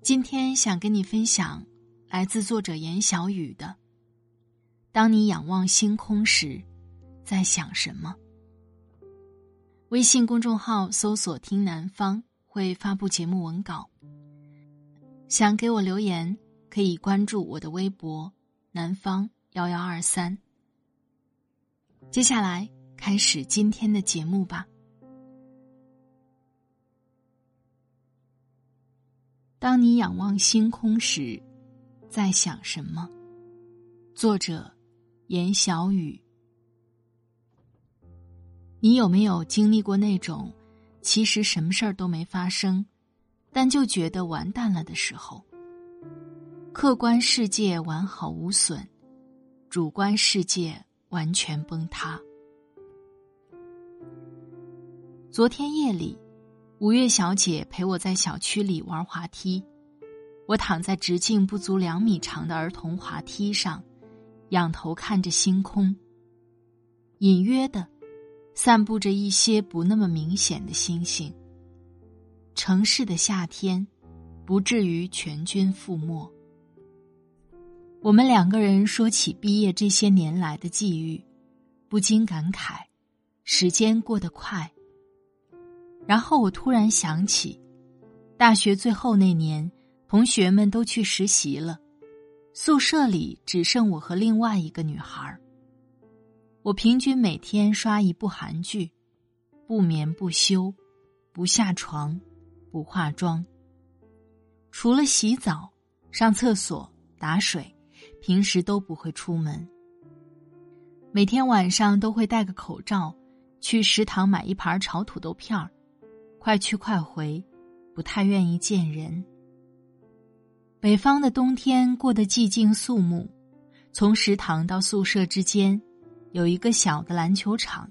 今天想跟你分享，来自作者严小雨的：“当你仰望星空时，在想什么？”微信公众号搜索“听南方”会发布节目文稿。想给我留言，可以关注我的微博“南方幺幺二三”。接下来开始今天的节目吧。当你仰望星空时，在想什么？作者：严小雨。你有没有经历过那种，其实什么事儿都没发生，但就觉得完蛋了的时候？客观世界完好无损，主观世界完全崩塌。昨天夜里。五月小姐陪我在小区里玩滑梯，我躺在直径不足两米长的儿童滑梯上，仰头看着星空。隐约的，散布着一些不那么明显的星星。城市的夏天，不至于全军覆没。我们两个人说起毕业这些年来的际遇，不禁感慨：时间过得快。然后我突然想起，大学最后那年，同学们都去实习了，宿舍里只剩我和另外一个女孩我平均每天刷一部韩剧，不眠不休，不下床，不化妆。除了洗澡、上厕所、打水，平时都不会出门。每天晚上都会戴个口罩，去食堂买一盘炒土豆片儿。快去快回，不太愿意见人。北方的冬天过得寂静肃穆，从食堂到宿舍之间，有一个小的篮球场，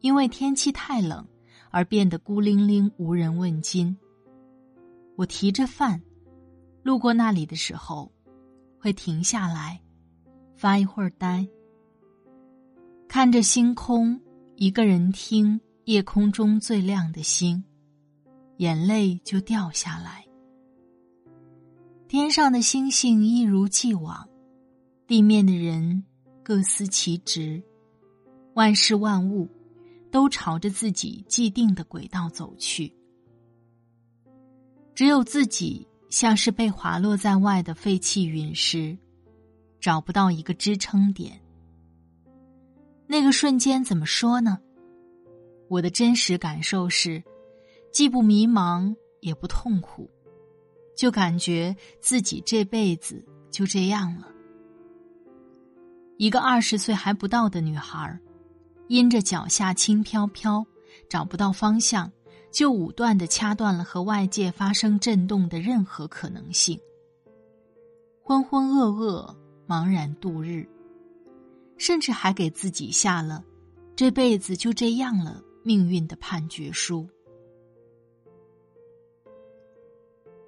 因为天气太冷而变得孤零零、无人问津。我提着饭，路过那里的时候，会停下来，发一会儿呆，看着星空，一个人听。夜空中最亮的星，眼泪就掉下来。天上的星星一如既往，地面的人各司其职，万事万物都朝着自己既定的轨道走去。只有自己像是被滑落在外的废弃陨石，找不到一个支撑点。那个瞬间怎么说呢？我的真实感受是，既不迷茫也不痛苦，就感觉自己这辈子就这样了。一个二十岁还不到的女孩，因着脚下轻飘飘，找不到方向，就武断的掐断了和外界发生震动的任何可能性。浑浑噩噩，茫然度日，甚至还给自己下了“这辈子就这样了”。命运的判决书，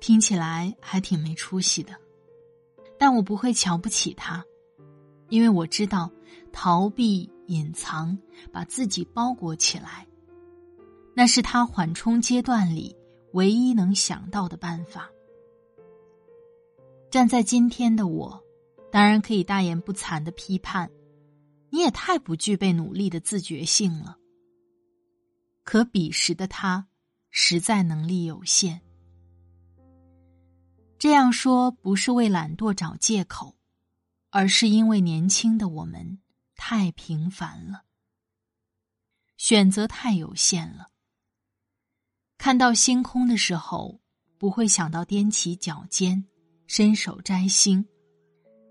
听起来还挺没出息的，但我不会瞧不起他，因为我知道逃避、隐藏、把自己包裹起来，那是他缓冲阶段里唯一能想到的办法。站在今天的我，当然可以大言不惭的批判，你也太不具备努力的自觉性了。可彼时的他，实在能力有限。这样说不是为懒惰找借口，而是因为年轻的我们太平凡了，选择太有限了。看到星空的时候，不会想到踮起脚尖，伸手摘星，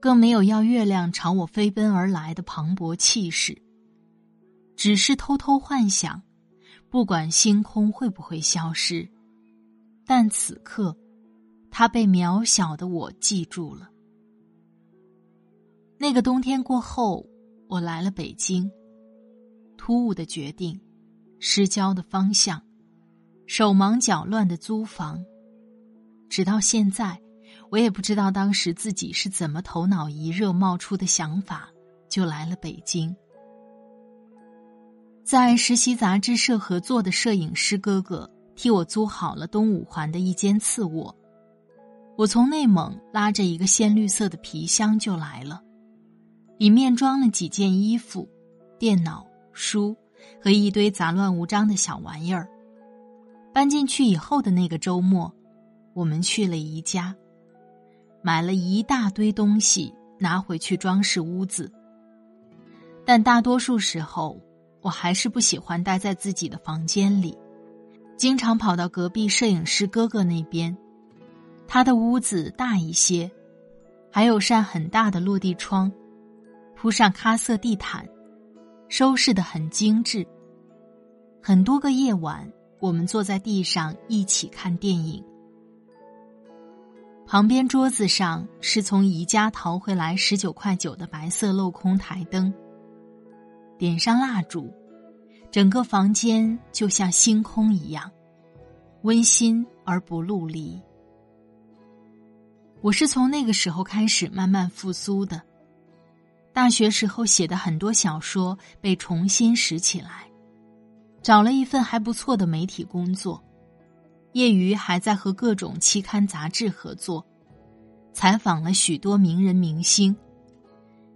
更没有要月亮朝我飞奔而来的磅礴气势。只是偷偷幻想，不管星空会不会消失，但此刻，它被渺小的我记住了。那个冬天过后，我来了北京。突兀的决定，失焦的方向。手忙脚乱的租房，直到现在，我也不知道当时自己是怎么头脑一热冒出的想法，就来了北京。在实习杂志社合作的摄影师哥哥替我租好了东五环的一间次卧，我从内蒙拉着一个鲜绿色的皮箱就来了，里面装了几件衣服、电脑、书和一堆杂乱无章的小玩意儿。搬进去以后的那个周末，我们去了宜家，买了一大堆东西拿回去装饰屋子。但大多数时候，我还是不喜欢待在自己的房间里，经常跑到隔壁摄影师哥哥那边。他的屋子大一些，还有扇很大的落地窗，铺上咖色地毯，收拾的很精致。很多个夜晚。我们坐在地上一起看电影，旁边桌子上是从宜家淘回来十九块九的白色镂空台灯，点上蜡烛，整个房间就像星空一样，温馨而不露离。我是从那个时候开始慢慢复苏的，大学时候写的很多小说被重新拾起来。找了一份还不错的媒体工作，业余还在和各种期刊杂志合作，采访了许多名人明星，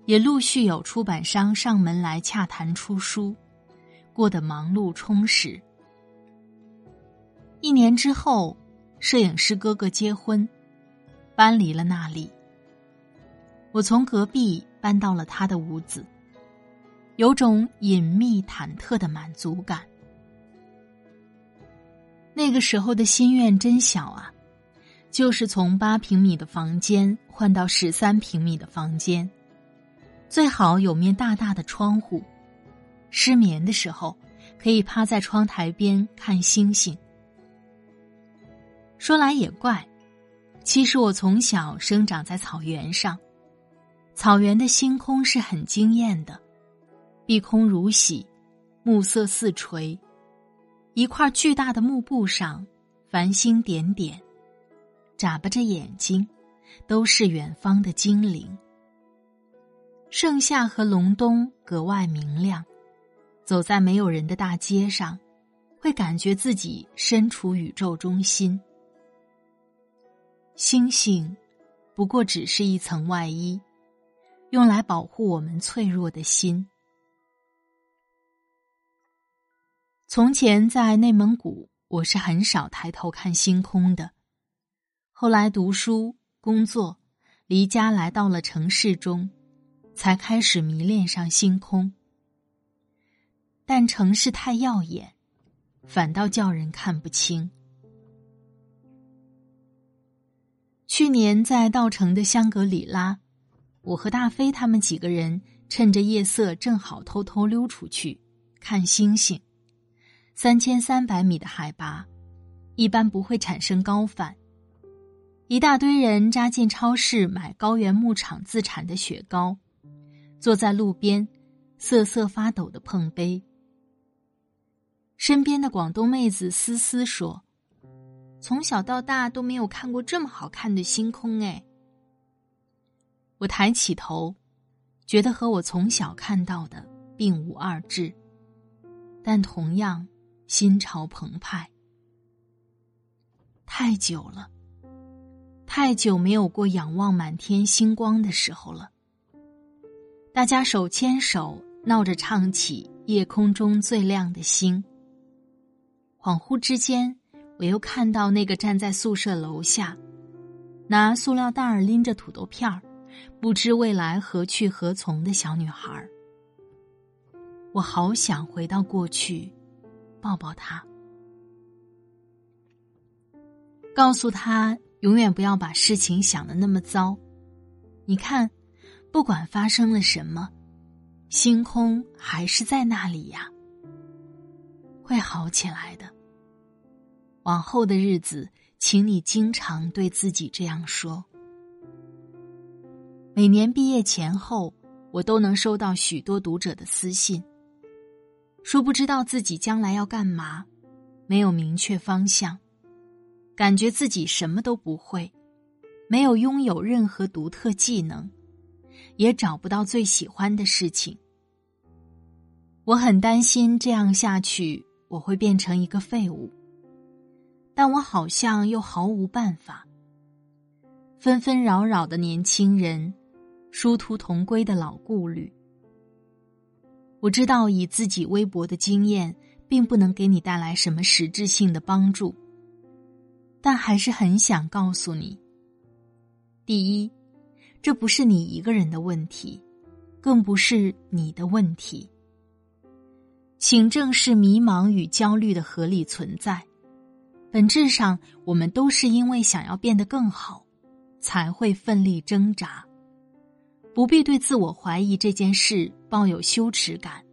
也陆续有出版商上门来洽谈出书，过得忙碌充实。一年之后，摄影师哥哥结婚，搬离了那里，我从隔壁搬到了他的屋子，有种隐秘忐忑的满足感。那个时候的心愿真小啊，就是从八平米的房间换到十三平米的房间，最好有面大大的窗户，失眠的时候可以趴在窗台边看星星。说来也怪，其实我从小生长在草原上，草原的星空是很惊艳的，碧空如洗，暮色四垂。一块巨大的幕布上，繁星点点，眨巴着眼睛，都是远方的精灵。盛夏和隆冬格外明亮，走在没有人的大街上，会感觉自己身处宇宙中心。星星，不过只是一层外衣，用来保护我们脆弱的心。从前在内蒙古，我是很少抬头看星空的。后来读书、工作，离家来到了城市中，才开始迷恋上星空。但城市太耀眼，反倒叫人看不清。去年在稻城的香格里拉，我和大飞他们几个人趁着夜色，正好偷偷溜出去看星星。三千三百米的海拔，一般不会产生高反。一大堆人扎进超市买高原牧场自产的雪糕，坐在路边瑟瑟发抖的碰杯。身边的广东妹子思思说：“从小到大都没有看过这么好看的星空。”哎，我抬起头，觉得和我从小看到的并无二致，但同样。心潮澎湃，太久了，太久没有过仰望满天星光的时候了。大家手牵手，闹着唱起《夜空中最亮的星》。恍惚之间，我又看到那个站在宿舍楼下，拿塑料袋儿拎着土豆片儿，不知未来何去何从的小女孩儿。我好想回到过去，抱抱她，告诉她永远不要把事情想的那么糟。你看，不管发生了什么，星空还是在那里呀，会好起来的。往后的日子，请你经常对自己这样说。每年毕业前后，我都能收到许多读者的私信。说不知道自己将来要干嘛，没有明确方向，感觉自己什么都不会，没有拥有任何独特技能，也找不到最喜欢的事情。我很担心这样下去我会变成一个废物，但我好像又毫无办法。纷纷扰扰的年轻人，殊途同归的老顾虑。我知道以自己微薄的经验，并不能给你带来什么实质性的帮助，但还是很想告诉你：第一，这不是你一个人的问题，更不是你的问题，请正视迷茫与焦虑的合理存在。本质上，我们都是因为想要变得更好，才会奋力挣扎。不必对自我怀疑这件事抱有羞耻感，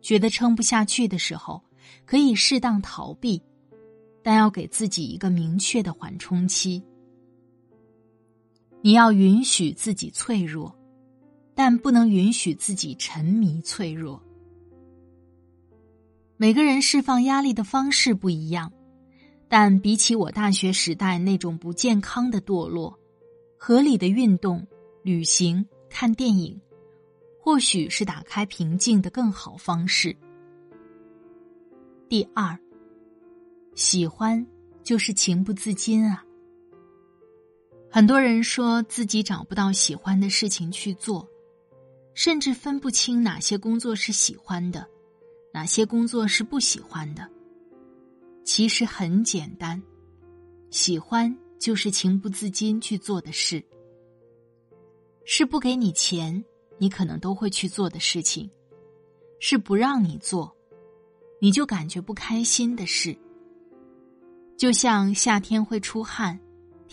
觉得撑不下去的时候，可以适当逃避，但要给自己一个明确的缓冲期。你要允许自己脆弱，但不能允许自己沉迷脆弱。每个人释放压力的方式不一样，但比起我大学时代那种不健康的堕落，合理的运动、旅行。看电影，或许是打开平静的更好方式。第二，喜欢就是情不自禁啊。很多人说自己找不到喜欢的事情去做，甚至分不清哪些工作是喜欢的，哪些工作是不喜欢的。其实很简单，喜欢就是情不自禁去做的事。是不给你钱，你可能都会去做的事情；是不让你做，你就感觉不开心的事。就像夏天会出汗，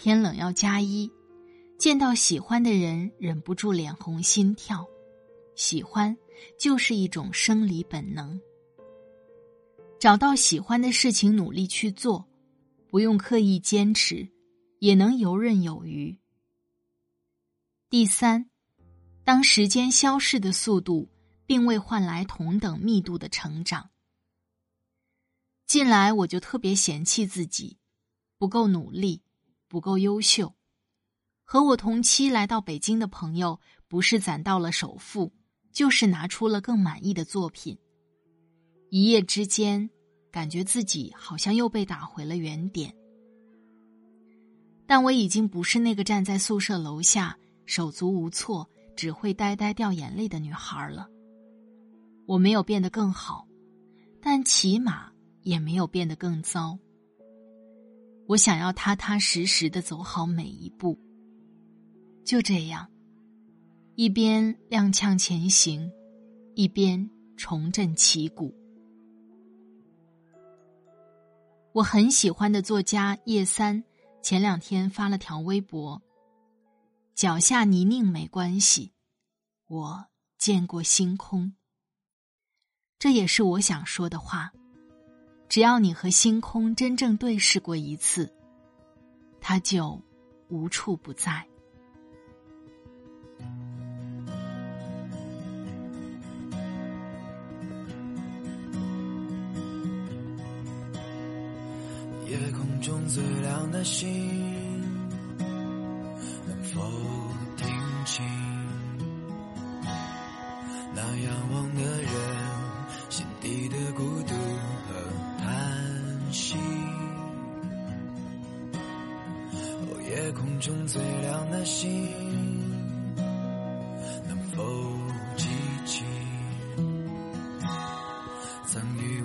天冷要加衣，见到喜欢的人忍不住脸红心跳。喜欢就是一种生理本能。找到喜欢的事情，努力去做，不用刻意坚持，也能游刃有余。第三，当时间消逝的速度并未换来同等密度的成长。近来我就特别嫌弃自己，不够努力，不够优秀。和我同期来到北京的朋友，不是攒到了首付，就是拿出了更满意的作品。一夜之间，感觉自己好像又被打回了原点。但我已经不是那个站在宿舍楼下。手足无措，只会呆呆掉眼泪的女孩了。我没有变得更好，但起码也没有变得更糟。我想要踏踏实实的走好每一步。就这样，一边踉跄前行，一边重振旗鼓。我很喜欢的作家叶三，前两天发了条微博。脚下泥泞没关系，我见过星空。这也是我想说的话。只要你和星空真正对视过一次，它就无处不在。夜空中最亮的星。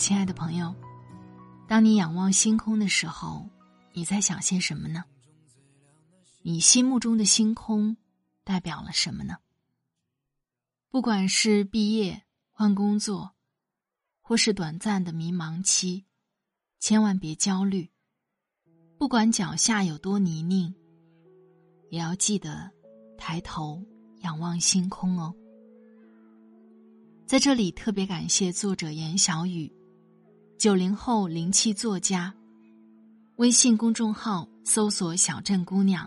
亲爱的朋友，当你仰望星空的时候，你在想些什么呢？你心目中的星空代表了什么呢？不管是毕业、换工作，或是短暂的迷茫期，千万别焦虑。不管脚下有多泥泞，也要记得抬头仰望星空哦。在这里特别感谢作者严小雨。九零后灵气作家，微信公众号搜索“小镇姑娘”，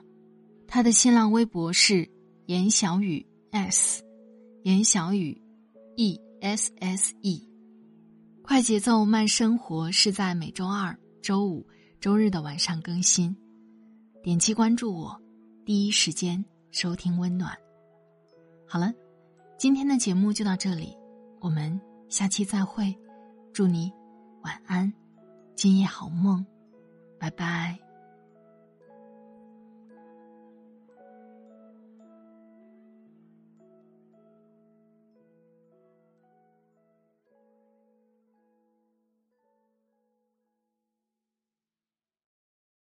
她的新浪微博是“严小雨 s”，严小雨 e s s e。快节奏慢生活是在每周二、周五、周日的晚上更新，点击关注我，第一时间收听温暖。好了，今天的节目就到这里，我们下期再会，祝你。晚安，今夜好梦，拜拜。